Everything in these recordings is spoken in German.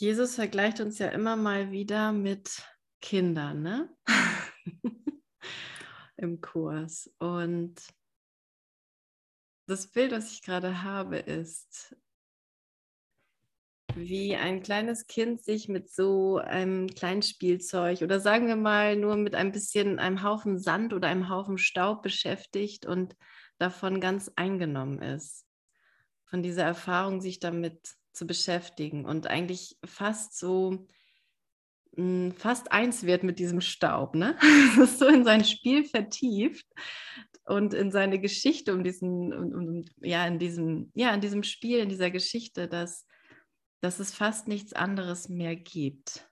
Jesus vergleicht uns ja immer mal wieder mit Kindern, ne? Im Kurs. Und das Bild, was ich gerade habe, ist, wie ein kleines Kind sich mit so einem kleinen Spielzeug oder sagen wir mal nur mit ein bisschen einem Haufen Sand oder einem Haufen Staub beschäftigt und davon ganz eingenommen ist. Von dieser Erfahrung, sich damit zu beschäftigen und eigentlich fast so hm, fast eins wird mit diesem Staub, ne? so in sein Spiel vertieft und in seine Geschichte um diesen, um, um, ja, in diesem, ja, in diesem Spiel, in dieser Geschichte, dass, dass es fast nichts anderes mehr gibt.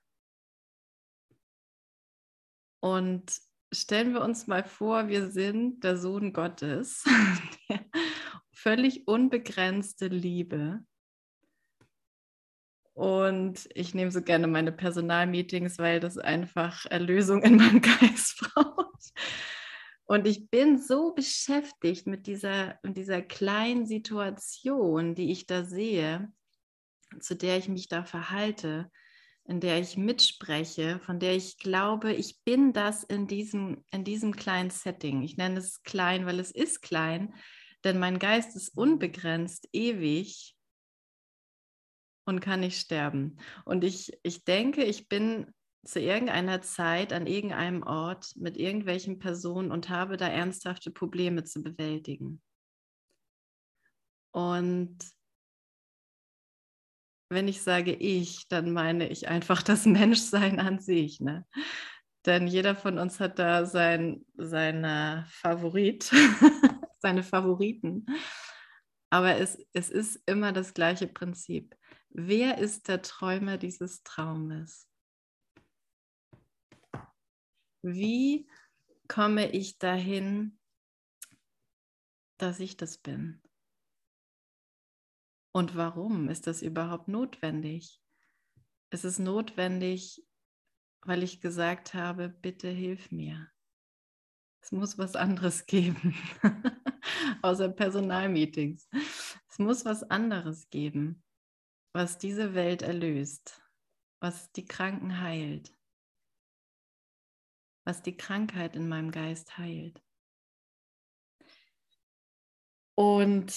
Und stellen wir uns mal vor, wir sind der Sohn Gottes, völlig unbegrenzte Liebe und ich nehme so gerne meine Personalmeetings, weil das einfach Erlösung in meinem Geist braucht. Und ich bin so beschäftigt mit dieser, mit dieser kleinen Situation, die ich da sehe, zu der ich mich da verhalte, in der ich mitspreche, von der ich glaube, ich bin das in diesem, in diesem kleinen Setting. Ich nenne es klein, weil es ist klein, denn mein Geist ist unbegrenzt, ewig und kann nicht sterben. Und ich, ich denke, ich bin zu irgendeiner Zeit an irgendeinem Ort mit irgendwelchen Personen und habe da ernsthafte Probleme zu bewältigen. Und wenn ich sage ich, dann meine ich einfach das Menschsein an sich. Ne? Denn jeder von uns hat da sein, seine Favorit, seine Favoriten. Aber es, es ist immer das gleiche Prinzip. Wer ist der Träumer dieses Traumes? Wie komme ich dahin, dass ich das bin? Und warum ist das überhaupt notwendig? Es ist notwendig, weil ich gesagt habe, bitte hilf mir. Es muss was anderes geben, außer Personalmeetings. Es muss was anderes geben was diese Welt erlöst, was die Kranken heilt, was die Krankheit in meinem Geist heilt. Und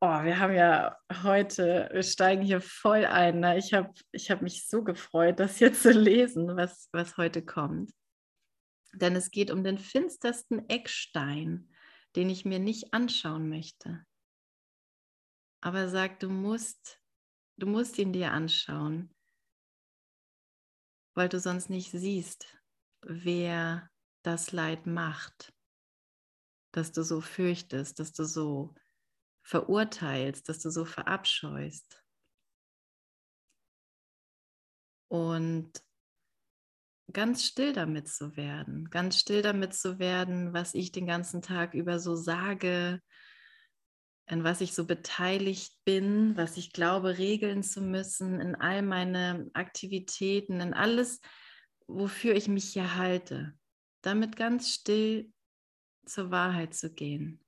oh, wir haben ja heute, wir steigen hier voll ein. Ne? Ich habe ich hab mich so gefreut, das hier zu lesen, was, was heute kommt. Denn es geht um den finstersten Eckstein, den ich mir nicht anschauen möchte. Aber er sagt, du musst Du musst ihn dir anschauen, weil du sonst nicht siehst, wer das Leid macht, dass du so fürchtest, dass du so verurteilst, dass du so verabscheust. Und ganz still damit zu werden, ganz still damit zu werden, was ich den ganzen Tag über so sage, in was ich so beteiligt bin, was ich glaube, regeln zu müssen, in all meine Aktivitäten, in alles, wofür ich mich hier halte, damit ganz still zur Wahrheit zu gehen.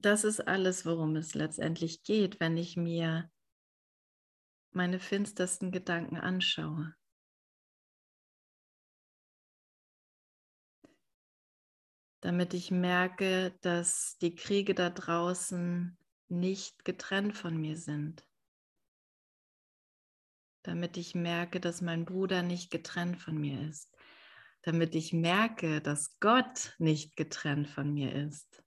Das ist alles, worum es letztendlich geht, wenn ich mir meine finstersten Gedanken anschaue. Damit ich merke, dass die Kriege da draußen nicht getrennt von mir sind. Damit ich merke, dass mein Bruder nicht getrennt von mir ist. Damit ich merke, dass Gott nicht getrennt von mir ist.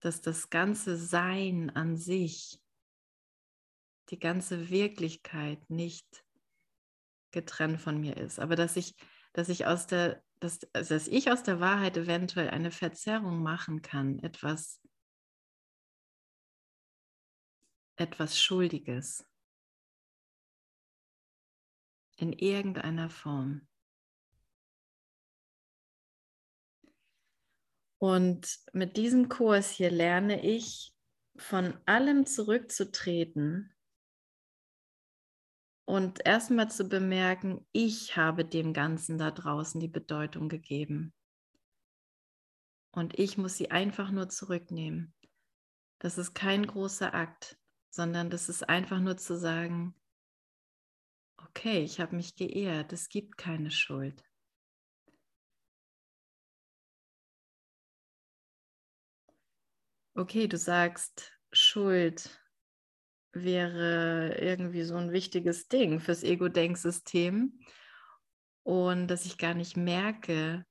Dass das ganze Sein an sich, die ganze Wirklichkeit nicht getrennt von mir ist. Aber dass ich, dass ich aus der dass, also dass ich aus der Wahrheit eventuell eine Verzerrung machen kann, etwas, etwas Schuldiges in irgendeiner Form. Und mit diesem Kurs hier lerne ich, von allem zurückzutreten, und erstmal zu bemerken, ich habe dem Ganzen da draußen die Bedeutung gegeben. Und ich muss sie einfach nur zurücknehmen. Das ist kein großer Akt, sondern das ist einfach nur zu sagen, okay, ich habe mich geehrt, es gibt keine Schuld. Okay, du sagst, Schuld wäre irgendwie so ein wichtiges Ding fürs Ego-Denksystem und dass ich gar nicht merke,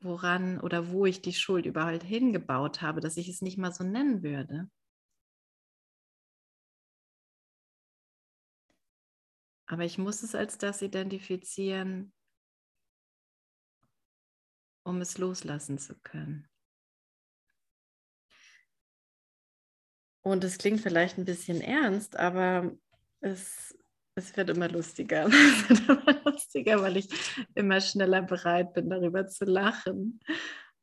woran oder wo ich die Schuld überhaupt hingebaut habe, dass ich es nicht mal so nennen würde. Aber ich muss es als das identifizieren, um es loslassen zu können. Und es klingt vielleicht ein bisschen ernst, aber es, es wird immer lustiger. Es wird immer lustiger, weil ich immer schneller bereit bin, darüber zu lachen,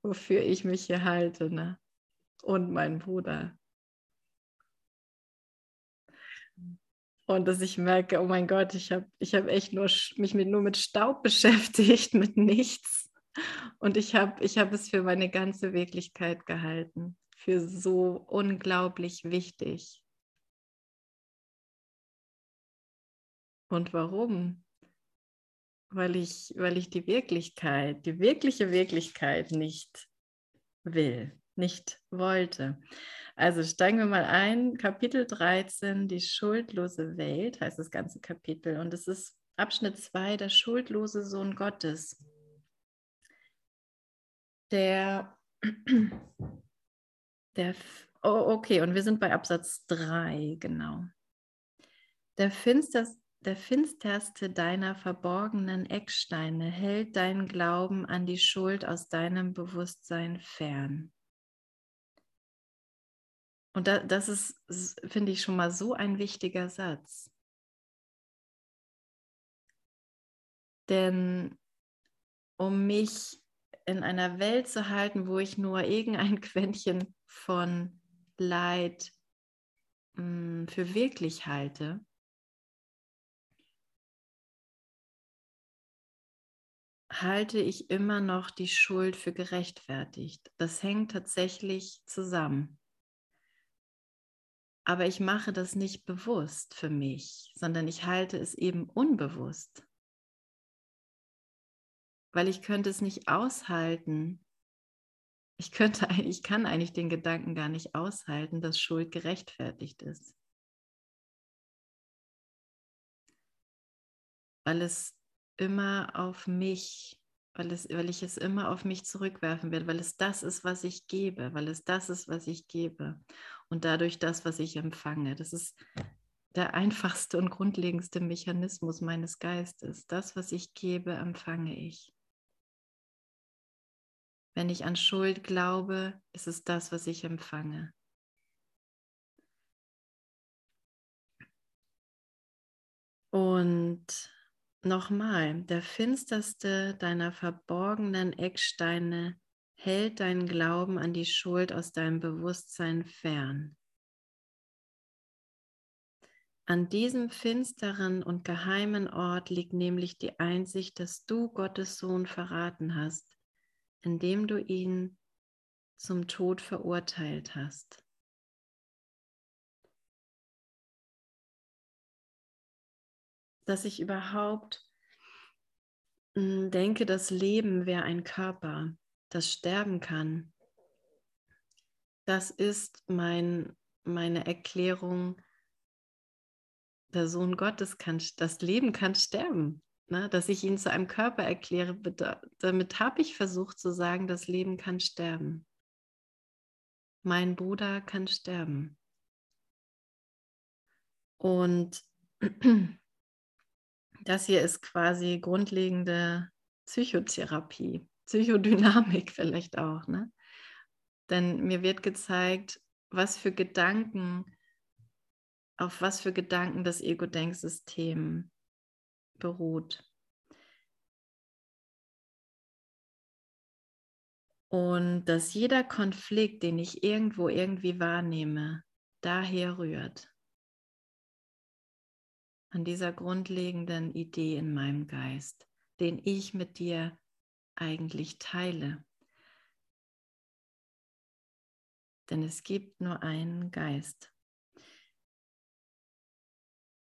wofür ich mich hier halte. Ne? Und mein Bruder. Und dass ich merke, oh mein Gott, ich habe ich hab echt nur mich mit, nur mit Staub beschäftigt, mit nichts. Und ich habe ich hab es für meine ganze Wirklichkeit gehalten für so unglaublich wichtig. Und warum? Weil ich, weil ich die Wirklichkeit, die wirkliche Wirklichkeit nicht will, nicht wollte. Also steigen wir mal ein, Kapitel 13, die schuldlose Welt heißt das ganze Kapitel. Und es ist Abschnitt 2, der schuldlose Sohn Gottes. Der der, oh, okay, und wir sind bei Absatz 3, genau. Der, finsters, der finsterste deiner verborgenen Ecksteine hält deinen Glauben an die Schuld aus deinem Bewusstsein fern. Und da, das ist, finde ich, schon mal so ein wichtiger Satz. Denn um mich in einer Welt zu halten, wo ich nur irgendein Quäntchen von Leid mh, hm, für wirklich halte, halte ich immer noch die Schuld für gerechtfertigt. Das hängt tatsächlich zusammen. Aber ich mache das nicht bewusst für mich, sondern ich halte es eben unbewusst. Weil ich könnte es nicht aushalten, ich könnte, ich kann eigentlich den Gedanken gar nicht aushalten, dass Schuld gerechtfertigt ist. Weil es immer auf mich, weil, es, weil ich es immer auf mich zurückwerfen werde, weil es das ist, was ich gebe, weil es das ist, was ich gebe und dadurch das, was ich empfange. Das ist der einfachste und grundlegendste Mechanismus meines Geistes. Das, was ich gebe, empfange ich. Wenn ich an Schuld glaube, ist es das, was ich empfange. Und nochmal, der finsterste deiner verborgenen Ecksteine hält deinen Glauben an die Schuld aus deinem Bewusstsein fern. An diesem finsteren und geheimen Ort liegt nämlich die Einsicht, dass du Gottes Sohn verraten hast indem du ihn zum Tod verurteilt hast. Dass ich überhaupt hm, denke, das Leben wäre ein Körper, das sterben kann. Das ist mein, meine Erklärung, der Sohn Gottes kann, das Leben kann sterben ne, dass ich ihn zu einem Körper erkläre, damit habe ich versucht zu sagen, das Leben kann sterben. Mein Bruder kann sterben. Und das hier ist quasi grundlegende Psychotherapie, Psychodynamik vielleicht auch. Ne? Denn mir wird gezeigt, was für Gedanken, auf was für Gedanken das Ego-Denksystem beruht. Und dass jeder Konflikt, den ich irgendwo irgendwie wahrnehme, daher rührt. An dieser grundlegenden Idee in meinem Geist, den ich mit dir eigentlich teile. Denn es gibt nur einen Geist.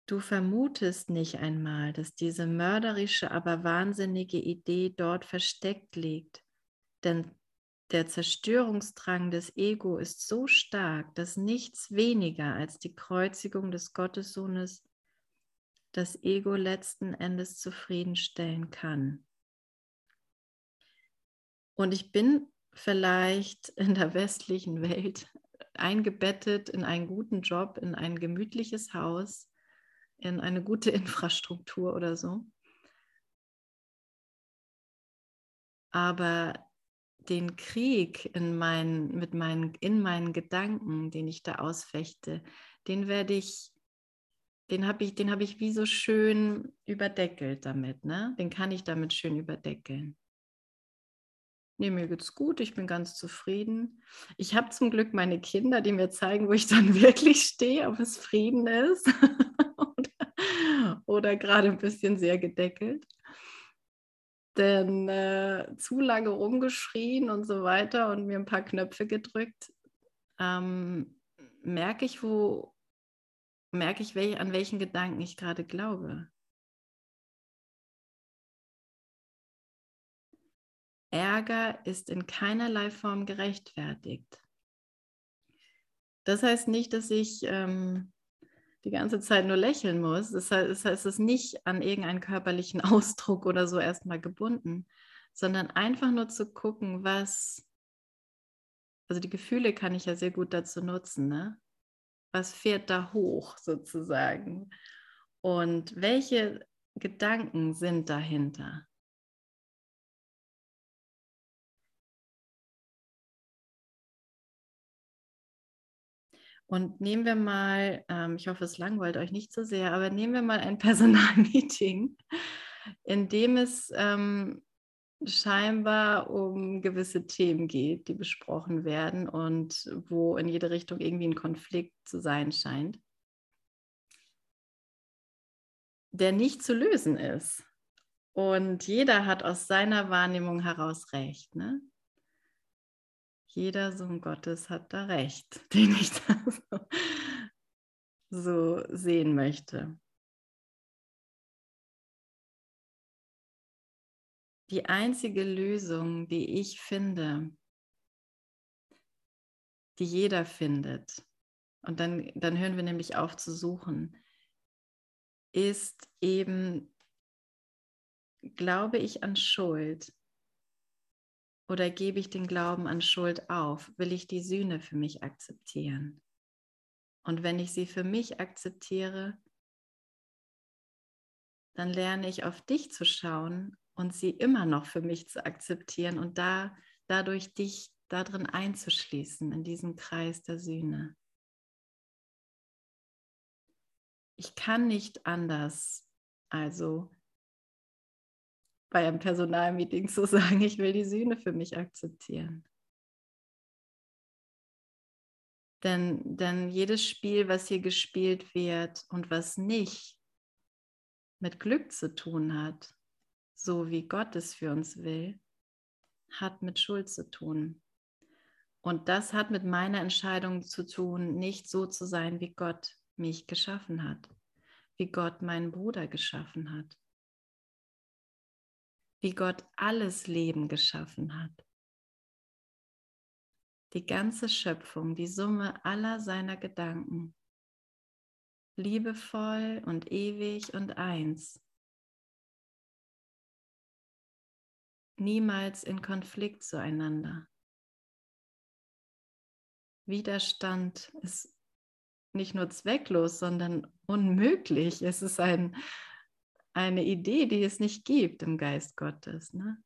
Du vermutest nicht einmal, dass diese mörderische, aber wahnsinnige Idee dort versteckt liegt. Denn der Zerstörungsdrang des Ego ist so stark, dass nichts weniger als die Kreuzigung des Gottessohnes das Ego letzten Endes zufriedenstellen kann. Und ich bin vielleicht in der westlichen Welt eingebettet in einen guten Job, in ein gemütliches Haus, in eine gute Infrastruktur oder so. Aber den Krieg in meinen, mit meinen, in meinen Gedanken, den ich da ausfechte, den werde ich, den habe ich, den habe ich wie so schön überdeckelt damit, ne? Den kann ich damit schön überdeckeln. Nee, mir geht's gut, ich bin ganz zufrieden. Ich habe zum Glück meine Kinder, die mir zeigen, wo ich dann wirklich stehe, ob es Frieden ist. oder gerade ein bisschen sehr gedeckelt. Denn äh, zu lange rumgeschrien und so weiter und mir ein paar Knöpfe gedrückt, ähm, merke ich, wo, merke ich, welch, an welchen Gedanken ich gerade glaube. Ärger ist in keinerlei Form gerechtfertigt. Das heißt nicht, dass ich ähm, die ganze Zeit nur lächeln muss. Das heißt, es ist nicht an irgendeinen körperlichen Ausdruck oder so erstmal gebunden, sondern einfach nur zu gucken, was, also die Gefühle kann ich ja sehr gut dazu nutzen, ne? Was fährt da hoch sozusagen? Und welche Gedanken sind dahinter? Und nehmen wir mal, ähm, ich hoffe, es langweilt euch nicht so sehr, aber nehmen wir mal ein Personalmeeting, in dem es ähm, scheinbar um gewisse Themen geht, die besprochen werden und wo in jede Richtung irgendwie ein Konflikt zu sein scheint, der nicht zu lösen ist. Und jeder hat aus seiner Wahrnehmung heraus recht. Ne? Jeder Sohn Gottes hat da recht, den ich da so, so sehen möchte. Die einzige Lösung, die ich finde, die jeder findet, und dann, dann hören wir nämlich auf zu suchen, ist eben, glaube ich an Schuld, oder gebe ich den Glauben an Schuld auf? Will ich die Sühne für mich akzeptieren? Und wenn ich sie für mich akzeptiere, dann lerne ich auf dich zu schauen und sie immer noch für mich zu akzeptieren und da, dadurch dich darin einzuschließen, in diesem Kreis der Sühne. Ich kann nicht anders, also bei einem Personalmeeting zu sagen, ich will die Sühne für mich akzeptieren. Denn, denn jedes Spiel, was hier gespielt wird und was nicht mit Glück zu tun hat, so wie Gott es für uns will, hat mit Schuld zu tun. Und das hat mit meiner Entscheidung zu tun, nicht so zu sein, wie Gott mich geschaffen hat, wie Gott meinen Bruder geschaffen hat wie Gott alles Leben geschaffen hat. Die ganze Schöpfung, die Summe aller seiner Gedanken, liebevoll und ewig und eins, niemals in Konflikt zueinander. Widerstand ist nicht nur zwecklos, sondern unmöglich. Es ist ein, eine Idee, die es nicht gibt im Geist Gottes. Ne?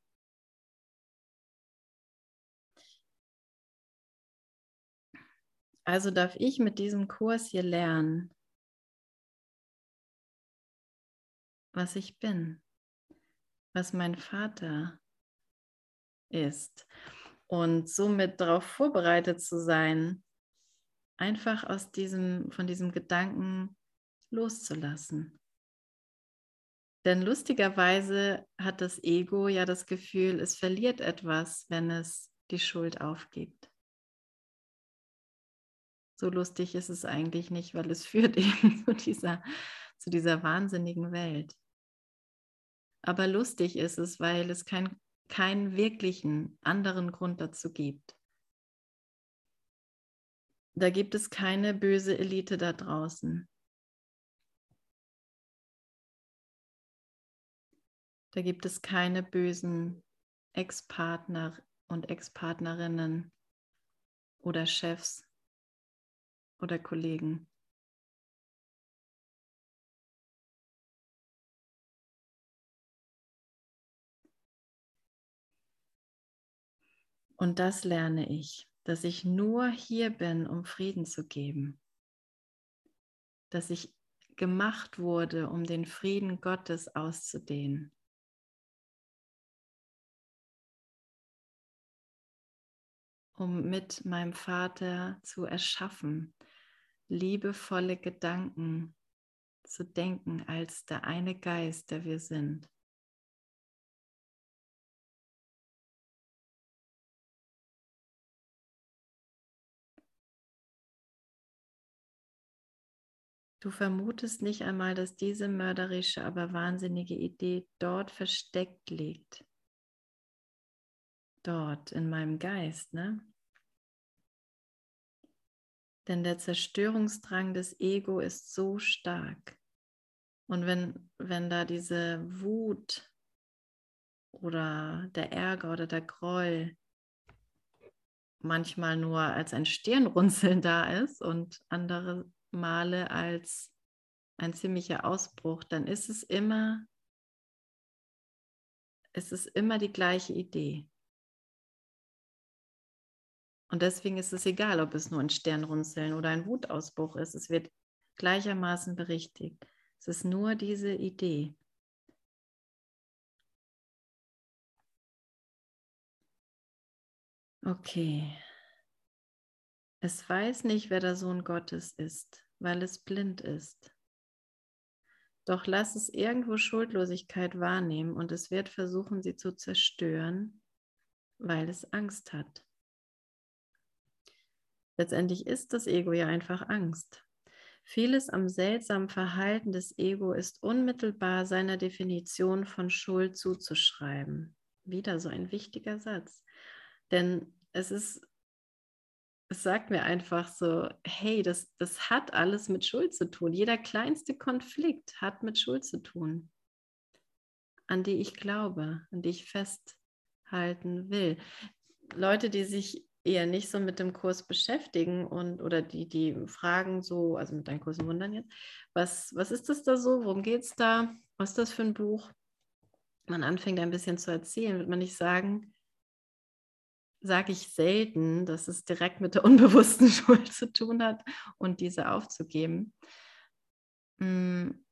Also darf ich mit diesem Kurs hier lernen, was ich bin, was mein Vater ist und somit darauf vorbereitet zu sein, einfach aus diesem, von diesem Gedanken loszulassen. Denn lustigerweise hat das Ego ja das Gefühl, es verliert etwas, wenn es die Schuld aufgibt. So lustig ist es eigentlich nicht, weil es führt eben zu dieser, zu dieser wahnsinnigen Welt. Aber lustig ist es, weil es kein, keinen wirklichen anderen Grund dazu gibt. Da gibt es keine böse Elite da draußen. Da gibt es keine bösen Ex-Partner und Ex-Partnerinnen oder Chefs oder Kollegen. Und das lerne ich, dass ich nur hier bin, um Frieden zu geben. Dass ich gemacht wurde, um den Frieden Gottes auszudehnen. Um mit meinem Vater zu erschaffen, liebevolle Gedanken zu denken als der eine Geist, der wir sind. Du vermutest nicht einmal, dass diese mörderische, aber wahnsinnige Idee dort versteckt liegt. Dort in meinem Geist, ne? Denn der Zerstörungsdrang des Ego ist so stark. Und wenn, wenn da diese Wut oder der Ärger oder der Groll manchmal nur als ein Stirnrunzeln da ist und andere Male als ein ziemlicher Ausbruch, dann ist es immer, es ist immer die gleiche Idee. Und deswegen ist es egal, ob es nur ein Sternrunzeln oder ein Wutausbruch ist. Es wird gleichermaßen berichtigt. Es ist nur diese Idee. Okay. Es weiß nicht, wer der Sohn Gottes ist, weil es blind ist. Doch lass es irgendwo Schuldlosigkeit wahrnehmen und es wird versuchen, sie zu zerstören, weil es Angst hat. Letztendlich ist das Ego ja einfach Angst. Vieles am seltsamen Verhalten des Ego ist unmittelbar seiner Definition von Schuld zuzuschreiben. Wieder so ein wichtiger Satz. Denn es ist es sagt mir einfach so, hey, das, das hat alles mit Schuld zu tun. Jeder kleinste Konflikt hat mit Schuld zu tun, an die ich glaube, an die ich festhalten will. Leute, die sich eher nicht so mit dem Kurs beschäftigen und oder die, die fragen so, also mit deinen Kursen wundern jetzt, was, was ist das da so, worum geht es da, was ist das für ein Buch? Man anfängt ein bisschen zu erzählen, wird man nicht sagen, sage ich selten, dass es direkt mit der unbewussten Schuld zu tun hat und diese aufzugeben. Hm.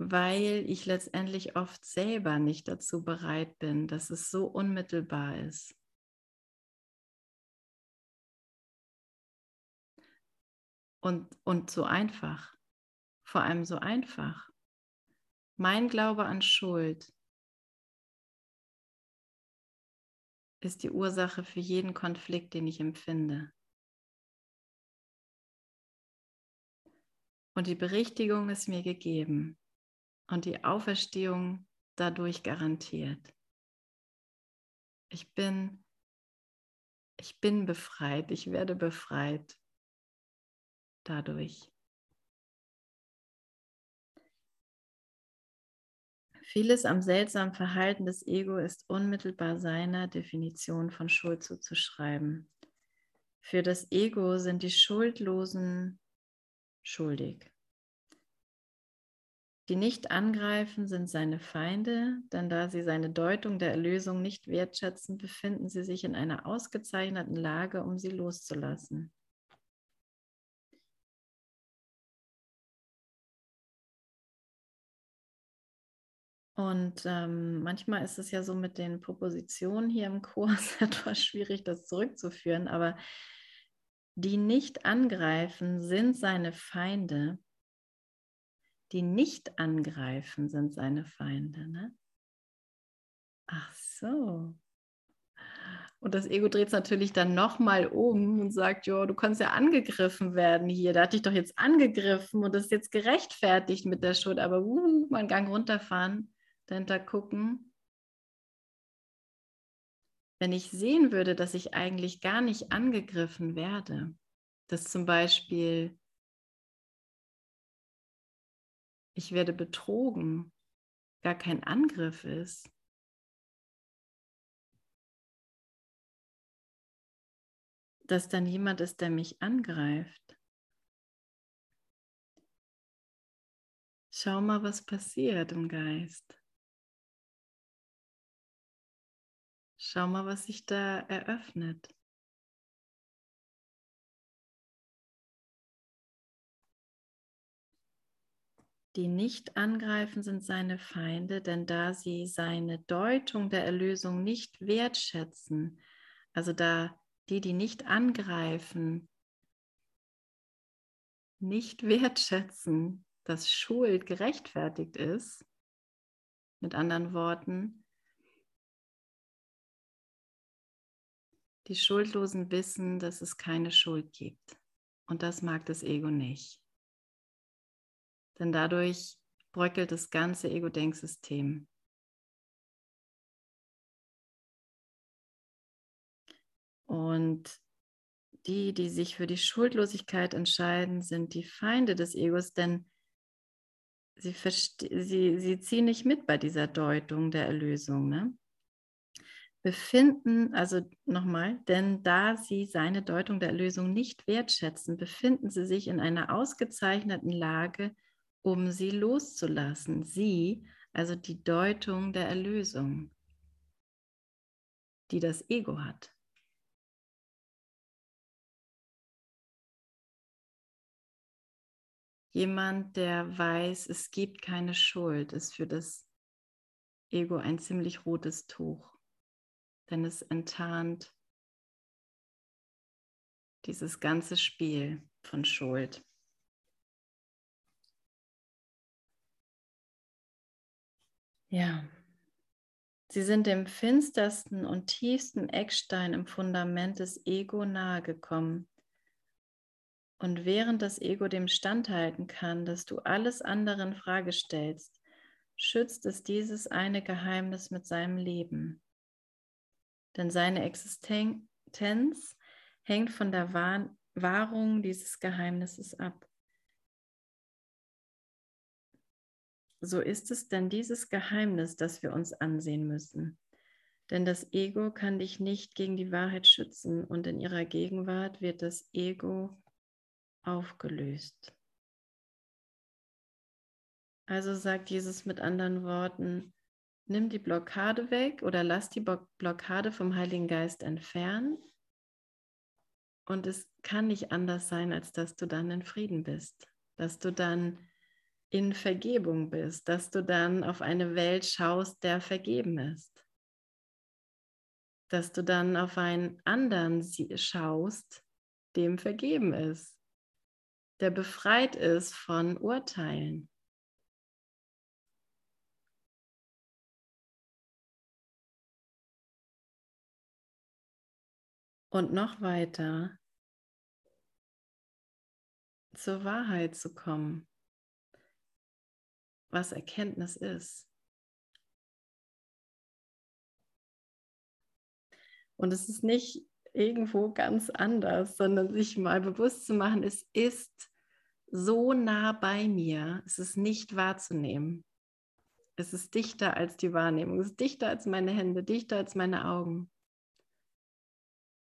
Weil ich letztendlich oft selber nicht dazu bereit bin, dass es so unmittelbar ist. Und, und so einfach, vor allem so einfach. Mein Glaube an Schuld ist die Ursache für jeden Konflikt, den ich empfinde. Und die Berichtigung ist mir gegeben und die Auferstehung dadurch garantiert. Ich bin, ich bin befreit, ich werde befreit dadurch. Vieles am seltsamen Verhalten des Ego ist unmittelbar seiner Definition von Schuld zuzuschreiben. Für das Ego sind die Schuldlosen schuldig. Die nicht angreifen, sind seine Feinde, denn da sie seine Deutung der Erlösung nicht wertschätzen, befinden sie sich in einer ausgezeichneten Lage, um sie loszulassen. Und ähm, manchmal ist es ja so mit den Propositionen hier im Kurs etwas schwierig, das zurückzuführen, aber die nicht angreifen, sind seine Feinde. Die nicht angreifen, sind seine Feinde. Ne? Ach so. Und das Ego dreht es natürlich dann nochmal um und sagt, jo, du kannst ja angegriffen werden hier. Da hat dich doch jetzt angegriffen und das ist jetzt gerechtfertigt mit der Schuld. Aber uh, mal einen Gang runterfahren, dahinter gucken. Wenn ich sehen würde, dass ich eigentlich gar nicht angegriffen werde, dass zum Beispiel ich werde betrogen, gar kein Angriff ist, dass dann jemand ist, der mich angreift. Schau mal, was passiert im Geist. Schau mal, was sich da eröffnet. Die nicht angreifen, sind seine Feinde, denn da sie seine Deutung der Erlösung nicht wertschätzen, also da die, die nicht angreifen, nicht wertschätzen, dass Schuld gerechtfertigt ist, mit anderen Worten, die Schuldlosen wissen, dass es keine Schuld gibt. Und das mag das Ego nicht. Denn dadurch bröckelt das ganze Ego-Denksystem. Und die, die sich für die Schuldlosigkeit entscheiden, sind die Feinde des Egos, denn sie, sie, sie ziehen nicht mit bei dieser Deutung der Erlösung. Ne? Befinden, also nochmal, denn da sie seine Deutung der Erlösung nicht wertschätzen, befinden sie sich in einer ausgezeichneten Lage, um sie loszulassen. Sie, also die Deutung der Erlösung, die das Ego hat. Jemand, der weiß, es gibt keine Schuld, ist für das Ego ein ziemlich rotes Tuch, denn es enttarnt dieses ganze Spiel von Schuld. Ja, sie sind dem finstersten und tiefsten Eckstein im Fundament des Ego nahegekommen und während das Ego dem standhalten kann, dass du alles andere in Frage stellst, schützt es dieses eine Geheimnis mit seinem Leben. Denn seine Existenz hängt von der Wahrung dieses Geheimnisses ab. So ist es denn dieses Geheimnis, das wir uns ansehen müssen. Denn das Ego kann dich nicht gegen die Wahrheit schützen und in ihrer Gegenwart wird das Ego aufgelöst. Also sagt Jesus mit anderen Worten, nimm die Blockade weg oder lass die Blockade vom Heiligen Geist entfernen. Und es kann nicht anders sein, als dass du dann in Frieden bist, dass du dann in Vergebung bist, dass du dann auf eine Welt schaust, der vergeben ist, dass du dann auf einen anderen schaust, dem vergeben ist der befreit ist von Urteilen. Und noch weiter. Zur Wahrheit zu kommen, was Erkenntnis ist. Und es ist nicht irgendwo ganz anders, sondern sich mal bewusst zu machen, es ist so nah bei mir, es ist nicht wahrzunehmen. Es ist dichter als die Wahrnehmung, es ist dichter als meine Hände, dichter als meine Augen,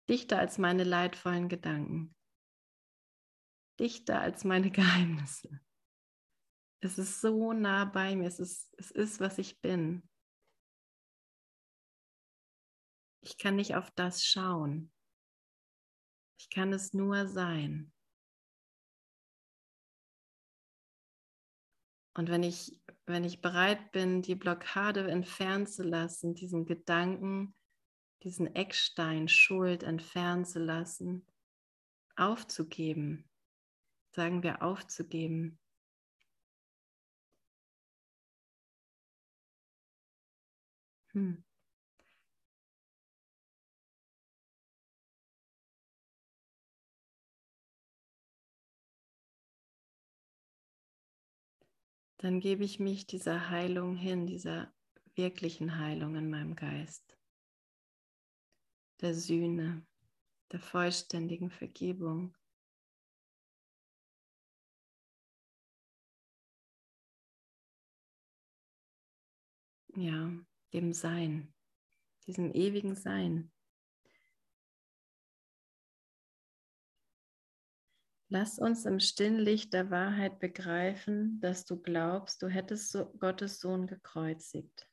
dichter als meine leidvollen Gedanken, dichter als meine Geheimnisse. Es ist so nah bei mir, es ist, es ist, was ich bin. Ich kann nicht auf das schauen. Ich kann es nur sein. Und wenn ich, wenn ich bereit bin, die Blockade entfernen zu lassen, diesen Gedanken, diesen Eckstein Schuld entfernen zu lassen, aufzugeben, sagen wir aufzugeben. Hm. Dann gebe ich mich dieser Heilung hin, dieser wirklichen Heilung in meinem Geist, der Sühne, der vollständigen Vergebung. Ja, dem Sein, diesem ewigen Sein. Lass uns im stillen Licht der Wahrheit begreifen, dass du glaubst, du hättest Gottes Sohn gekreuzigt.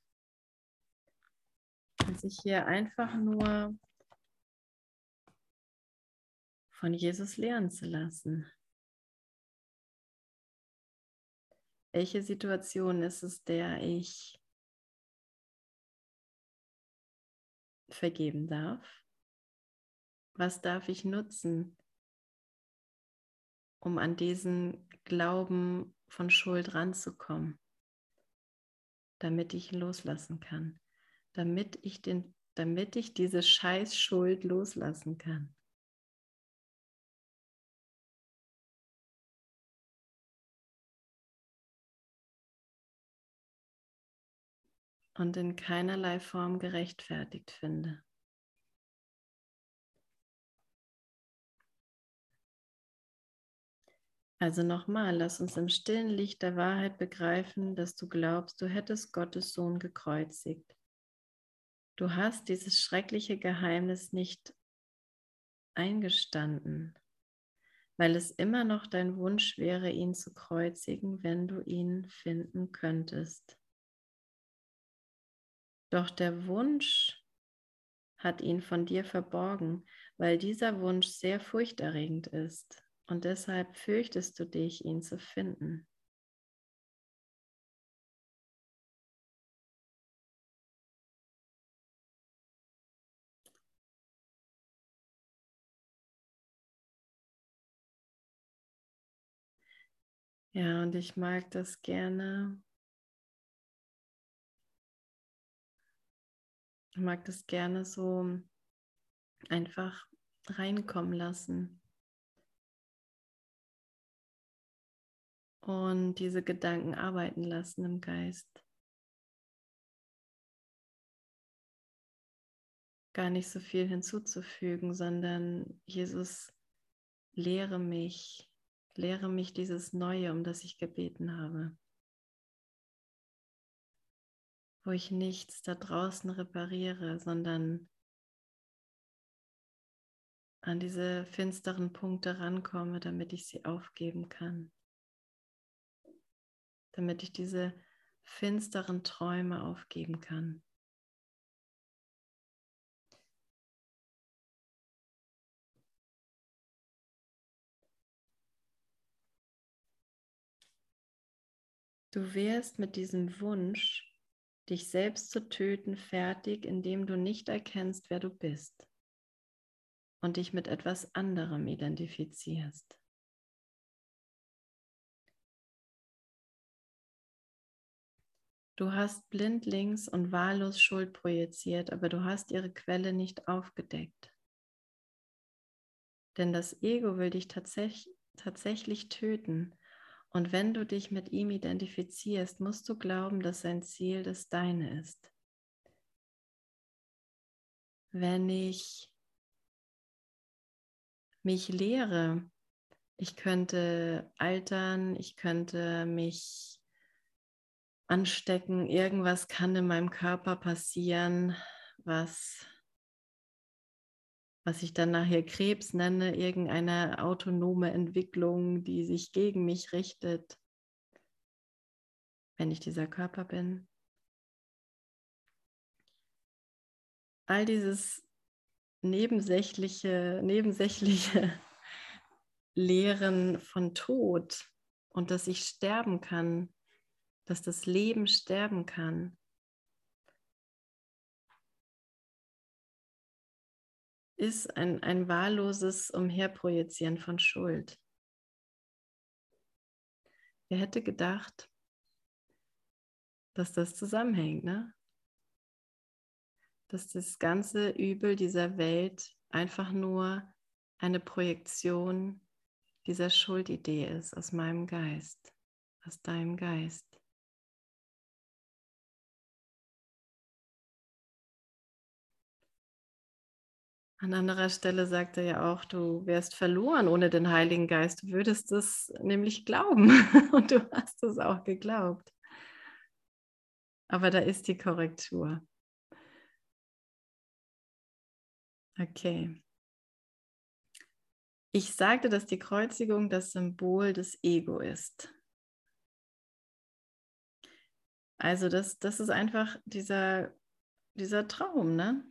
Und sich hier einfach nur von Jesus lehren zu lassen. Welche Situation ist es, der ich vergeben darf? Was darf ich nutzen, um an diesen Glauben von Schuld ranzukommen, damit ich loslassen kann, damit ich, den, damit ich diese Scheißschuld loslassen kann. Und in keinerlei Form gerechtfertigt finde. Also nochmal, lass uns im stillen Licht der Wahrheit begreifen, dass du glaubst, du hättest Gottes Sohn gekreuzigt. Du hast dieses schreckliche Geheimnis nicht eingestanden, weil es immer noch dein Wunsch wäre, ihn zu kreuzigen, wenn du ihn finden könntest. Doch der Wunsch hat ihn von dir verborgen, weil dieser Wunsch sehr furchterregend ist und deshalb fürchtest du dich, ihn zu finden. Ja, und ich mag das gerne. Ich mag das gerne so einfach reinkommen lassen. und diese Gedanken arbeiten lassen im Geist. Gar nicht so viel hinzuzufügen, sondern Jesus, lehre mich, lehre mich dieses Neue, um das ich gebeten habe. Wo ich nichts da draußen repariere, sondern an diese finsteren Punkte rankomme, damit ich sie aufgeben kann damit ich diese finsteren Träume aufgeben kann. Du wärst mit diesem Wunsch, dich selbst zu töten, fertig, indem du nicht erkennst, wer du bist und dich mit etwas anderem identifizierst. Du hast blindlings und wahllos Schuld projiziert, aber du hast ihre Quelle nicht aufgedeckt. Denn das Ego will dich tatsächlich, tatsächlich töten. Und wenn du dich mit ihm identifizierst, musst du glauben, dass sein Ziel das deine ist. Wenn ich mich lehre, ich könnte altern, ich könnte mich anstecken. Irgendwas kann in meinem Körper passieren, was, was ich dann nachher Krebs nenne, irgendeine autonome Entwicklung, die sich gegen mich richtet, wenn ich dieser Körper bin. All dieses nebensächliche, nebensächliche Lehren von Tod und dass ich sterben kann, dass das Leben sterben kann. Ist ein, ein wahlloses Umherprojizieren von Schuld. Wer hätte gedacht, dass das zusammenhängt, ne? Dass das ganze Übel dieser Welt einfach nur eine Projektion dieser Schuldidee ist aus meinem Geist aus deinem Geist. An anderer Stelle sagt er ja auch, du wärst verloren ohne den Heiligen Geist. Du würdest es nämlich glauben und du hast es auch geglaubt. Aber da ist die Korrektur. Okay. Ich sagte, dass die Kreuzigung das Symbol des Ego ist. Also das, das ist einfach dieser, dieser Traum, ne?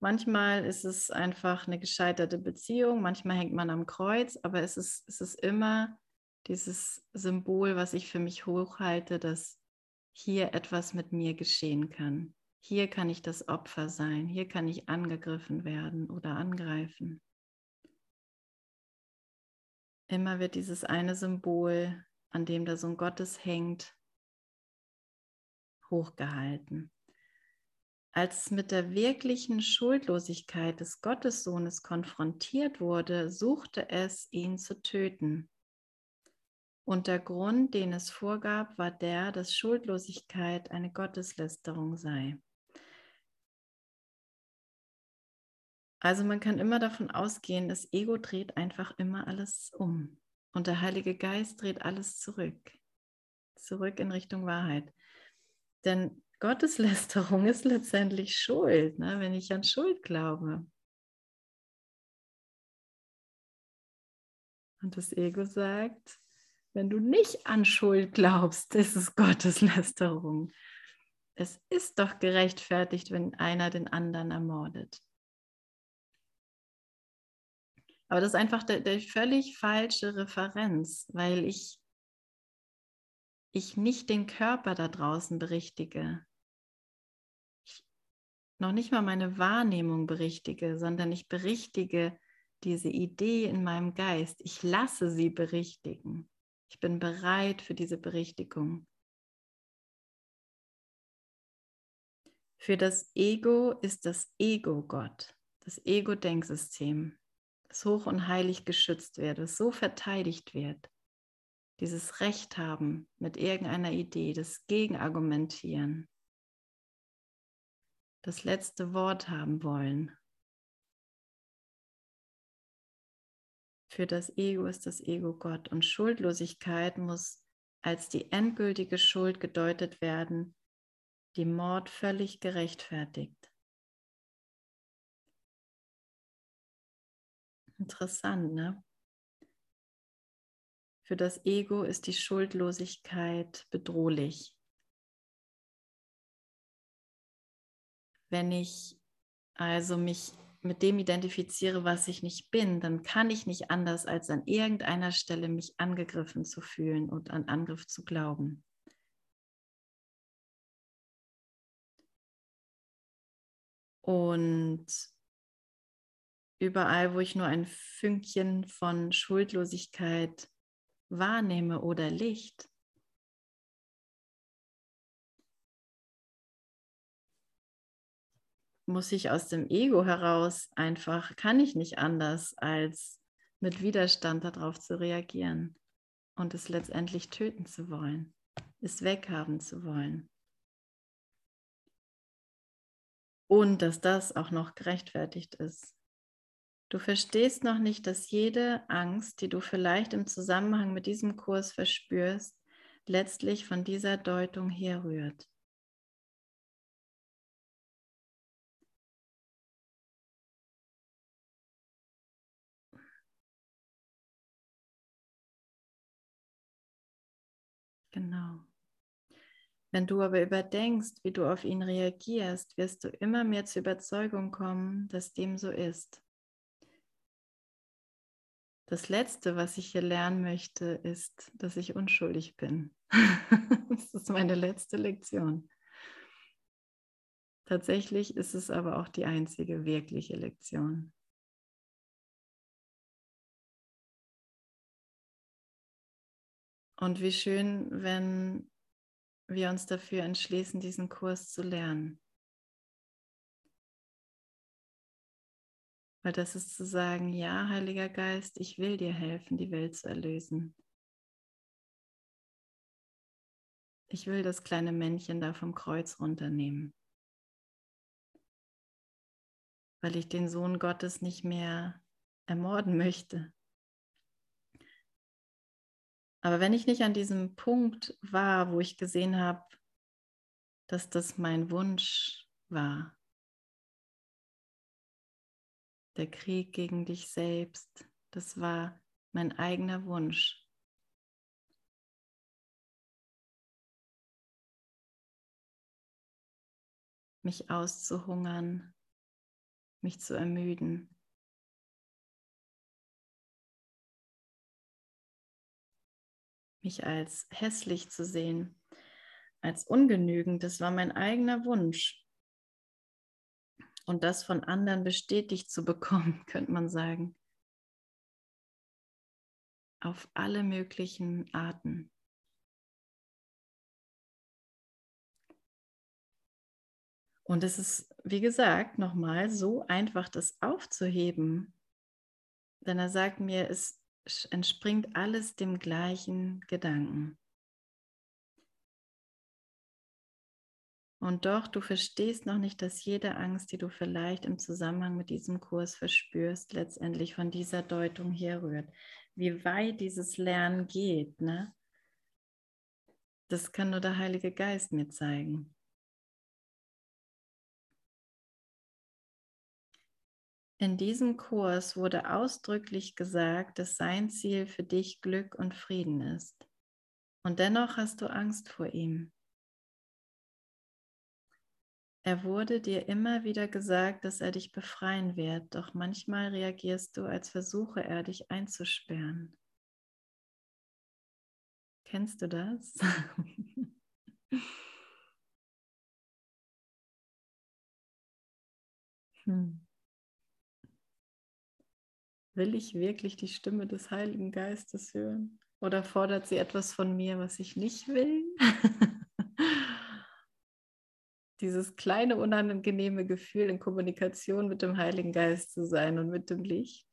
Manchmal ist es einfach eine gescheiterte Beziehung, manchmal hängt man am Kreuz, aber es ist, es ist immer dieses Symbol, was ich für mich hochhalte, dass hier etwas mit mir geschehen kann. Hier kann ich das Opfer sein, hier kann ich angegriffen werden oder angreifen. Immer wird dieses eine Symbol, an dem der Sohn Gottes hängt, hochgehalten. Als es mit der wirklichen Schuldlosigkeit des Gottessohnes konfrontiert wurde, suchte es, ihn zu töten. Und der Grund, den es vorgab, war der, dass Schuldlosigkeit eine Gotteslästerung sei. Also man kann immer davon ausgehen, das Ego dreht einfach immer alles um. Und der Heilige Geist dreht alles zurück. Zurück in Richtung Wahrheit. Denn Gotteslästerung ist letztendlich Schuld, ne, wenn ich an Schuld glaube. Und das Ego sagt, wenn du nicht an Schuld glaubst, ist es Gotteslästerung. Es ist doch gerechtfertigt, wenn einer den anderen ermordet. Aber das ist einfach der völlig falsche Referenz, weil ich, ich nicht den Körper da draußen berichtige. Ich noch nicht mal meine Wahrnehmung berichtige, sondern ich berichtige diese Idee in meinem Geist. Ich lasse sie berichtigen. Ich bin bereit für diese Berichtigung. Für das Ego ist das Ego Gott, das Ego-Denksystem das hoch und heilig geschützt wird, das so verteidigt wird. Dieses Recht haben mit irgendeiner Idee, das Gegenargumentieren, das letzte Wort haben wollen. Für das Ego ist das Ego Gott und Schuldlosigkeit muss als die endgültige Schuld gedeutet werden, die Mord völlig gerechtfertigt. Interessant, ne? Für das Ego ist die Schuldlosigkeit bedrohlich. Wenn ich also mich mit dem identifiziere, was ich nicht bin, dann kann ich nicht anders, als an irgendeiner Stelle mich angegriffen zu fühlen und an Angriff zu glauben. Und überall, wo ich nur ein Fünkchen von Schuldlosigkeit wahrnehme oder Licht, muss ich aus dem Ego heraus einfach, kann ich nicht anders, als mit Widerstand darauf zu reagieren und es letztendlich töten zu wollen, es weghaben zu wollen. Und dass das auch noch gerechtfertigt ist. Du verstehst noch nicht, dass jede Angst, die du vielleicht im Zusammenhang mit diesem Kurs verspürst, letztlich von dieser Deutung herrührt. Genau. Wenn du aber überdenkst, wie du auf ihn reagierst, wirst du immer mehr zur Überzeugung kommen, dass dem so ist. Das Letzte, was ich hier lernen möchte, ist, dass ich unschuldig bin. das ist meine letzte Lektion. Tatsächlich ist es aber auch die einzige wirkliche Lektion. Und wie schön, wenn wir uns dafür entschließen, diesen Kurs zu lernen. Weil das ist zu sagen, ja, Heiliger Geist, ich will dir helfen, die Welt zu erlösen. Ich will das kleine Männchen da vom Kreuz runternehmen, weil ich den Sohn Gottes nicht mehr ermorden möchte. Aber wenn ich nicht an diesem Punkt war, wo ich gesehen habe, dass das mein Wunsch war, der Krieg gegen dich selbst, das war mein eigener Wunsch. mich auszuhungern, mich zu ermüden. mich als hässlich zu sehen, als ungenügend. Das war mein eigener Wunsch. Und das von anderen bestätigt zu bekommen, könnte man sagen. Auf alle möglichen Arten. Und es ist, wie gesagt, nochmal so einfach, das aufzuheben. Denn er sagt mir, es entspringt alles dem gleichen Gedanken. Und doch, du verstehst noch nicht, dass jede Angst, die du vielleicht im Zusammenhang mit diesem Kurs verspürst, letztendlich von dieser Deutung herrührt. Wie weit dieses Lernen geht, ne? Das kann nur der Heilige Geist mir zeigen. In diesem Kurs wurde ausdrücklich gesagt, dass sein Ziel für dich Glück und Frieden ist. Und dennoch hast du Angst vor ihm. Er wurde dir immer wieder gesagt, dass er dich befreien wird, doch manchmal reagierst du, als versuche er dich einzusperren. Kennst du das? hm. Will ich wirklich die Stimme des Heiligen Geistes hören? Oder fordert sie etwas von mir, was ich nicht will? Dieses kleine, unangenehme Gefühl, in Kommunikation mit dem Heiligen Geist zu sein und mit dem Licht.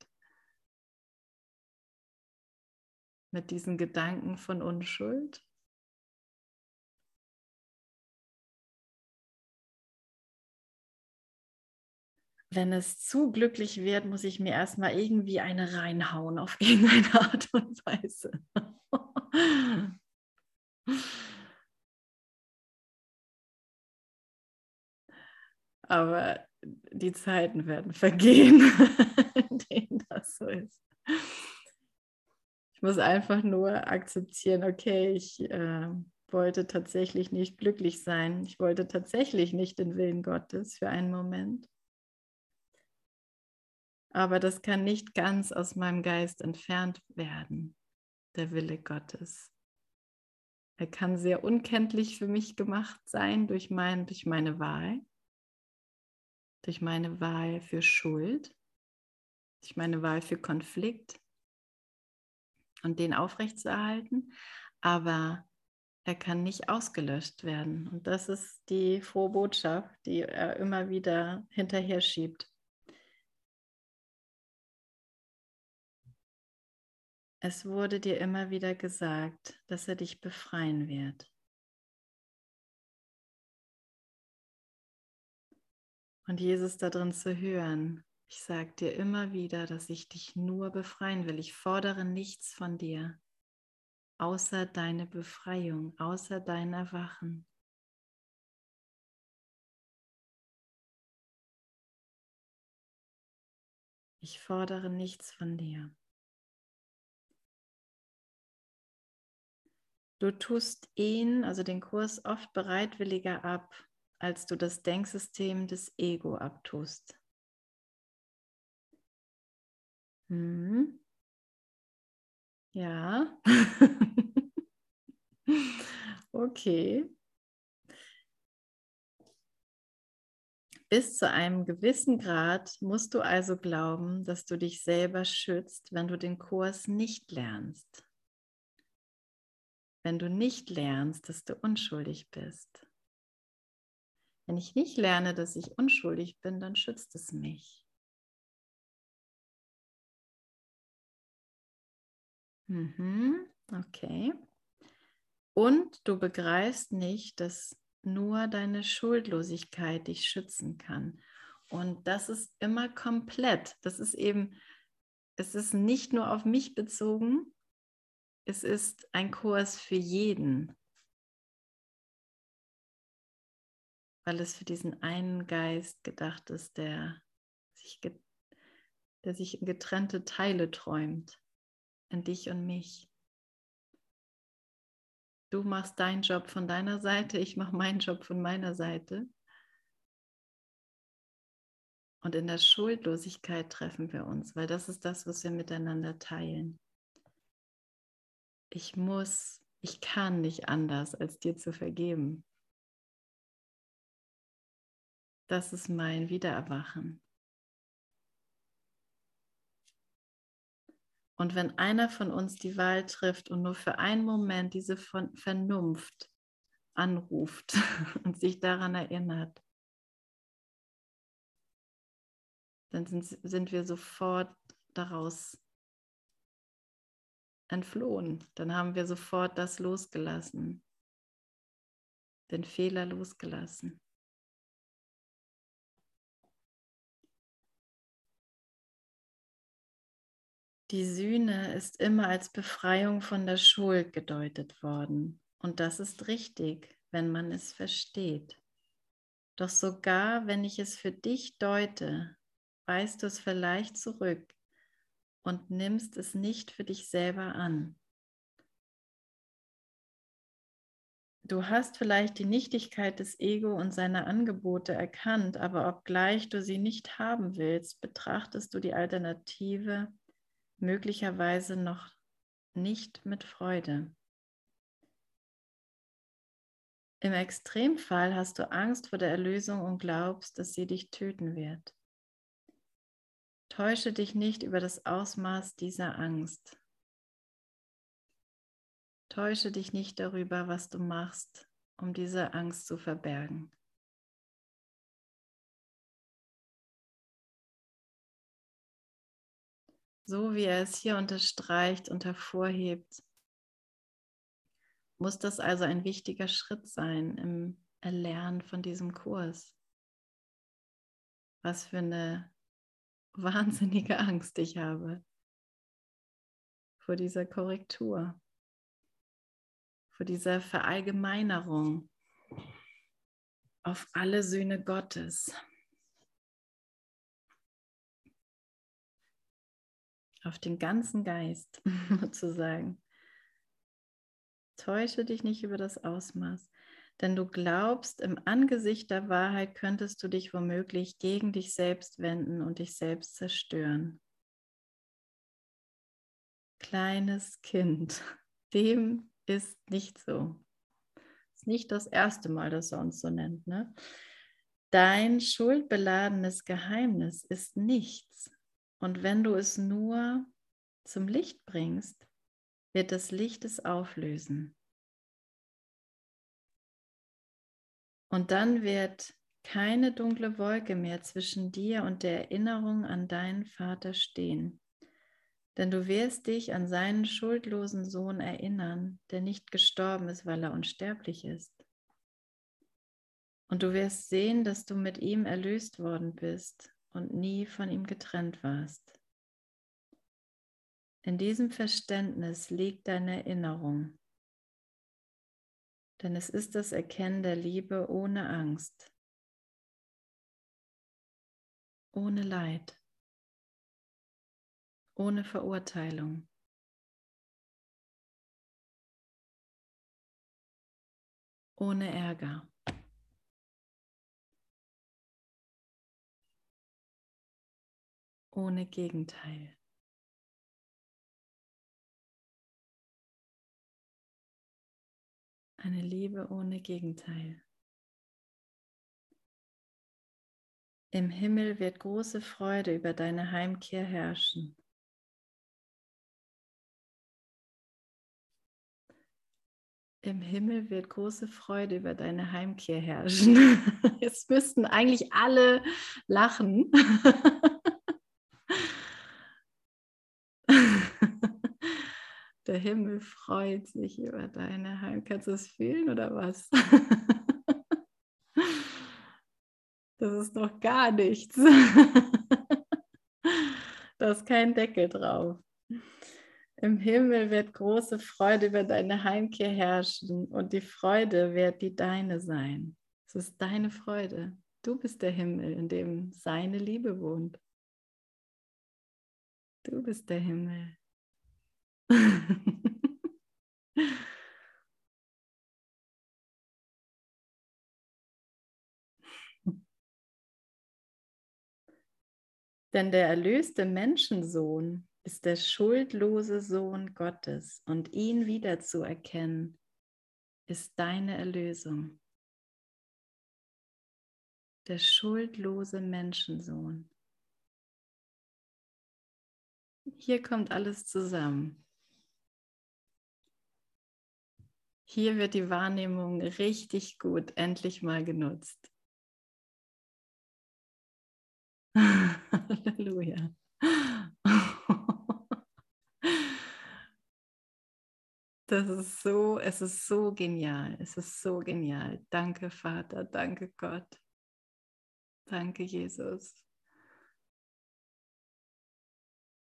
Mit diesen Gedanken von Unschuld. wenn es zu glücklich wird, muss ich mir erstmal irgendwie eine reinhauen auf irgendeine Art und Weise. Aber die Zeiten werden vergehen, in denen das so ist. Ich muss einfach nur akzeptieren, okay, ich äh, wollte tatsächlich nicht glücklich sein. Ich wollte tatsächlich nicht den Willen Gottes für einen Moment aber das kann nicht ganz aus meinem Geist entfernt werden, der Wille Gottes. Er kann sehr unkenntlich für mich gemacht sein durch, mein, durch meine Wahl, durch meine Wahl für Schuld, durch meine Wahl für Konflikt und den aufrechtzuerhalten, aber er kann nicht ausgelöscht werden. Und das ist die frohe Botschaft, die er immer wieder hinterher schiebt. Es wurde dir immer wieder gesagt, dass er dich befreien wird. Und Jesus darin zu hören, ich sage dir immer wieder, dass ich dich nur befreien will. Ich fordere nichts von dir, außer deine Befreiung, außer dein Erwachen. Ich fordere nichts von dir. Du tust ihn, also den Kurs, oft bereitwilliger ab, als du das Denksystem des Ego abtust. Hm. Ja. okay. Bis zu einem gewissen Grad musst du also glauben, dass du dich selber schützt, wenn du den Kurs nicht lernst wenn du nicht lernst, dass du unschuldig bist. Wenn ich nicht lerne, dass ich unschuldig bin, dann schützt es mich. Mhm, okay. Und du begreifst nicht, dass nur deine Schuldlosigkeit dich schützen kann. Und das ist immer komplett. Das ist eben, es ist nicht nur auf mich bezogen, es ist ein Kurs für jeden. Weil es für diesen einen Geist gedacht ist, der sich, der sich in getrennte Teile träumt, in dich und mich. Du machst deinen Job von deiner Seite, ich mache meinen Job von meiner Seite. Und in der Schuldlosigkeit treffen wir uns, weil das ist das, was wir miteinander teilen. Ich muss, ich kann nicht anders, als dir zu vergeben. Das ist mein Wiedererwachen. Und wenn einer von uns die Wahl trifft und nur für einen Moment diese Vernunft anruft und sich daran erinnert, dann sind, wir sofort daraus entflohen. Dann haben wir sofort das losgelassen, den Fehler losgelassen. Die Sühne ist immer als Befreiung von der Schuld gedeutet worden. Und das ist richtig, wenn man es versteht. Doch sogar wenn ich es für dich deute, weißt du es vielleicht zurück und nimmst es nicht für dich selber an. Du hast vielleicht die Nichtigkeit des Ego und seiner Angebote erkannt, aber obgleich du sie nicht haben willst, betrachtest du die Alternative möglicherweise noch nicht mit Freude. Im Extremfall hast du Angst vor der Erlösung und glaubst, dass sie dich töten wird. Täusche dich nicht über das Ausmaß dieser Angst. Täusche dich nicht darüber, was du machst, um diese Angst zu verbergen. So wie er es hier unterstreicht und hervorhebt, muss das also ein wichtiger Schritt sein im Erlernen von diesem Kurs. Was für eine wahnsinnige Angst ich habe vor dieser Korrektur, vor dieser Verallgemeinerung auf alle Söhne Gottes. Auf den ganzen Geist sozusagen. Täusche dich nicht über das Ausmaß, denn du glaubst, im Angesicht der Wahrheit könntest du dich womöglich gegen dich selbst wenden und dich selbst zerstören. Kleines Kind, dem ist nicht so. Ist nicht das erste Mal, dass er uns so nennt. Ne? Dein schuldbeladenes Geheimnis ist nichts, und wenn du es nur zum Licht bringst, wird das Licht es auflösen. Und dann wird keine dunkle Wolke mehr zwischen dir und der Erinnerung an deinen Vater stehen. Denn du wirst dich an seinen schuldlosen Sohn erinnern, der nicht gestorben ist, weil er unsterblich ist. Und du wirst sehen, dass du mit ihm erlöst worden bist und nie von ihm getrennt warst. In diesem Verständnis liegt deine Erinnerung, denn es ist das Erkennen der Liebe ohne Angst, ohne Leid, ohne Verurteilung. Ohne Ärger. Ohne Gegenteil. Eine Liebe ohne Gegenteil. Im Himmel wird große Freude über deine Heimkehr herrschen. Im Himmel wird große Freude über deine Heimkehr herrschen. Jetzt müssten eigentlich alle lachen. Der Himmel freut sich über deine Heim. Kannst du es fühlen oder was? Das ist doch gar nichts. Da ist kein Deckel drauf. Im Himmel wird große Freude über deine Heimkehr herrschen und die Freude wird die deine sein. Es ist deine Freude. Du bist der Himmel, in dem seine Liebe wohnt. Du bist der Himmel. Denn der erlöste Menschensohn ist der schuldlose Sohn Gottes und ihn wiederzuerkennen ist deine Erlösung. Der schuldlose Menschensohn. Hier kommt alles zusammen. Hier wird die Wahrnehmung richtig gut endlich mal genutzt. Halleluja. Das ist so, es ist so genial. Es ist so genial. Danke, Vater. Danke, Gott. Danke, Jesus.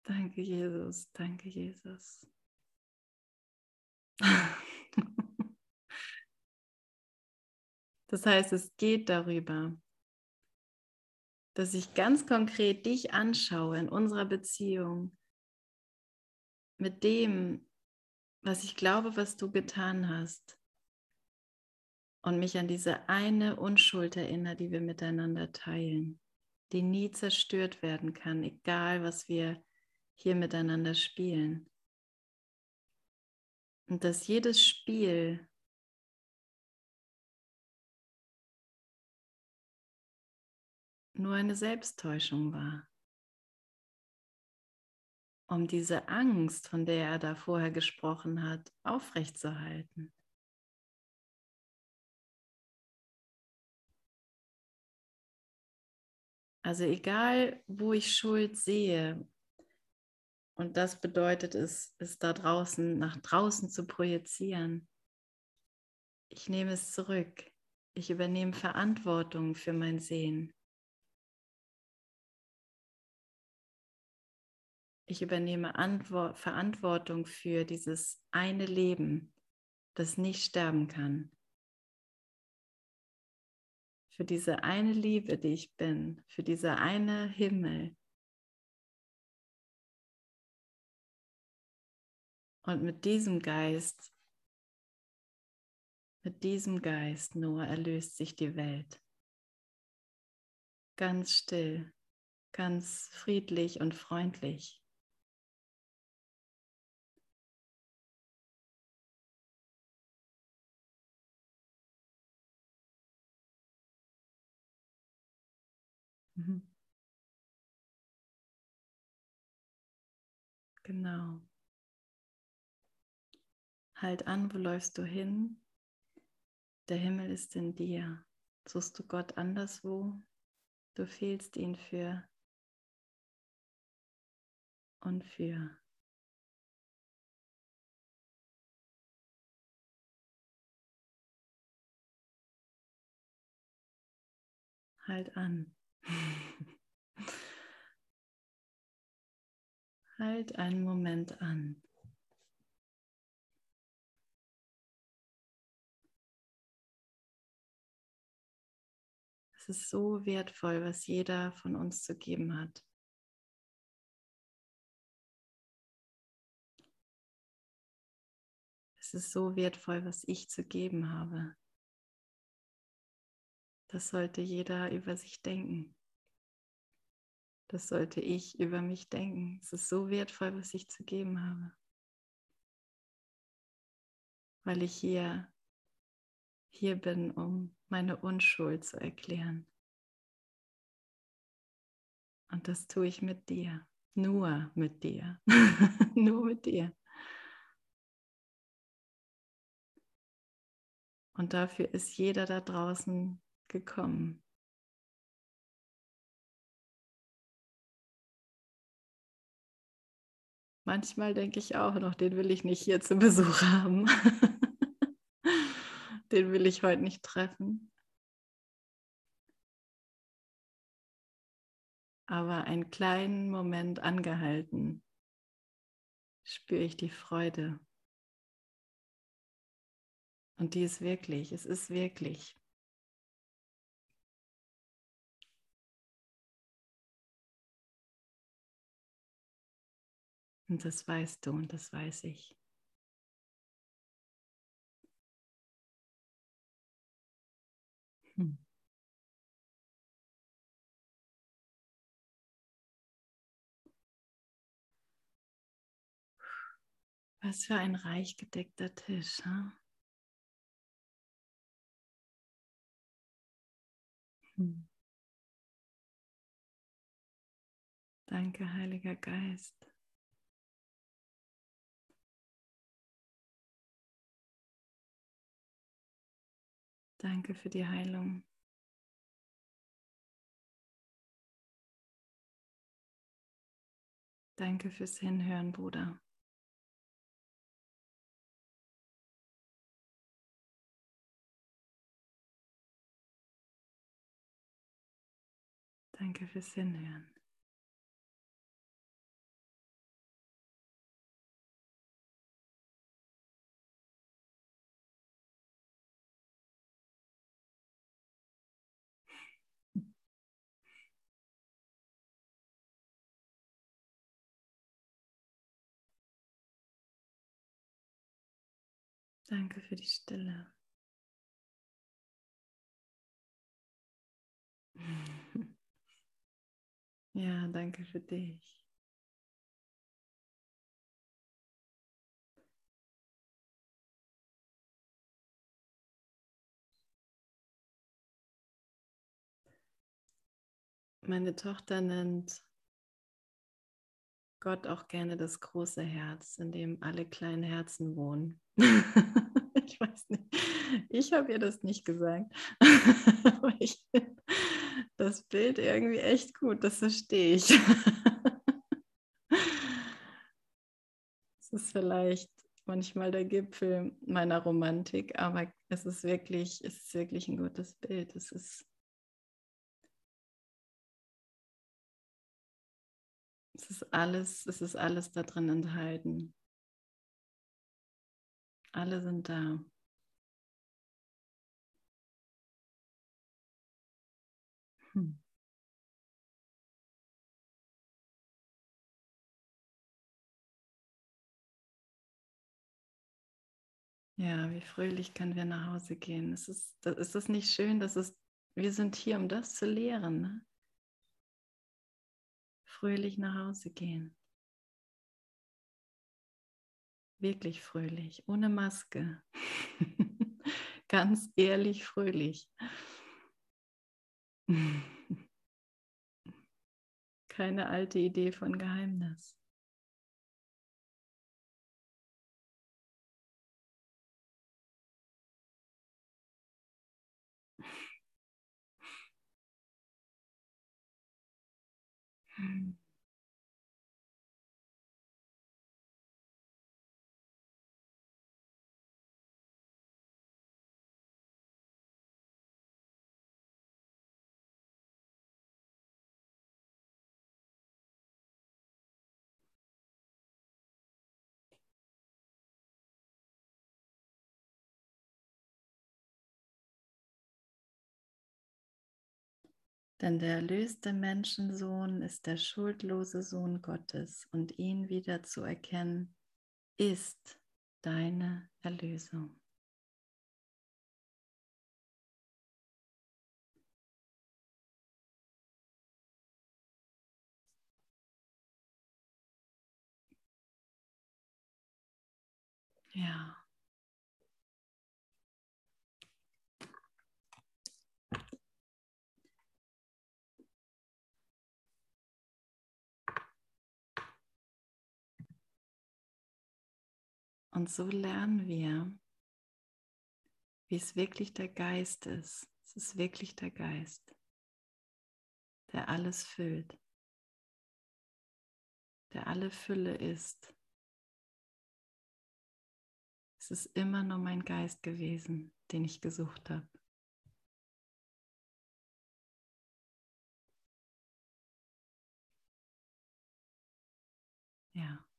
Danke, Jesus. Danke, Jesus. Das heißt, es geht darüber, dass ich ganz konkret dich anschaue in unserer Beziehung mit dem, was ich glaube, was du getan hast und mich an diese eine Unschuld erinnere, die wir miteinander teilen, die nie zerstört werden kann, egal was wir hier miteinander spielen. Und dass jedes Spiel nur eine Selbsttäuschung war. Um diese Angst, von der er da vorher gesprochen hat, aufrechtzuerhalten. Also egal, wo ich Schuld sehe, und das bedeutet es, es da draußen, nach draußen zu projizieren. Ich nehme es zurück. Ich übernehme Verantwortung für mein Sehen. Ich übernehme Antwort, Verantwortung für dieses eine Leben, das nicht sterben kann. Für diese eine Liebe, die ich bin, für diese eine Himmel. Und mit diesem Geist, mit diesem Geist nur erlöst sich die Welt. Ganz still, ganz friedlich und freundlich. Mhm. Genau. Halt an, wo läufst du hin? Der Himmel ist in dir. Suchst du Gott anderswo? Du fehlst ihn für und für. Halt an. halt einen Moment an. Es ist so wertvoll, was jeder von uns zu geben hat. Es ist so wertvoll, was ich zu geben habe. Das sollte jeder über sich denken. Das sollte ich über mich denken. Es ist so wertvoll, was ich zu geben habe. Weil ich hier, hier bin, um meine Unschuld zu erklären. Und das tue ich mit dir. Nur mit dir. Nur mit dir. Und dafür ist jeder da draußen gekommen. Manchmal denke ich auch noch, den will ich nicht hier zu Besuch haben. den will ich heute nicht treffen. Aber einen kleinen Moment angehalten, spüre ich die Freude. Und die ist wirklich, es ist wirklich. Und das weißt du und das weiß ich. Hm. Was für ein reich gedeckter Tisch. Hm? Danke, Heiliger Geist. Danke für die Heilung. Danke fürs Hinhören, Bruder. Danke fürs Hinhören. Danke für die Stille. Ja, danke für dich. Meine Tochter nennt Gott auch gerne das große Herz, in dem alle kleinen Herzen wohnen. ich weiß nicht. Ich habe ihr das nicht gesagt. Aber ich finde das Bild irgendwie echt gut. Das verstehe ich. Es ist vielleicht manchmal der Gipfel meiner Romantik, aber es ist wirklich, es ist wirklich ein gutes Bild. Es ist alles, es ist alles da drin enthalten. Alle sind da. Hm. Ja, wie fröhlich können wir nach Hause gehen. Es ist, ist das nicht schön, dass es, wir sind hier, um das zu lehren. Ne? Fröhlich nach Hause gehen. Wirklich fröhlich, ohne Maske. Ganz ehrlich fröhlich. Keine alte Idee von Geheimnis. Mm. Denn der erlöste Menschensohn ist der schuldlose Sohn Gottes und ihn wieder zu erkennen, ist deine Erlösung. Ja. Und so lernen wir, wie es wirklich der Geist ist. Es ist wirklich der Geist, der alles füllt, der alle Fülle ist. Es ist immer nur mein Geist gewesen, den ich gesucht habe. Ja.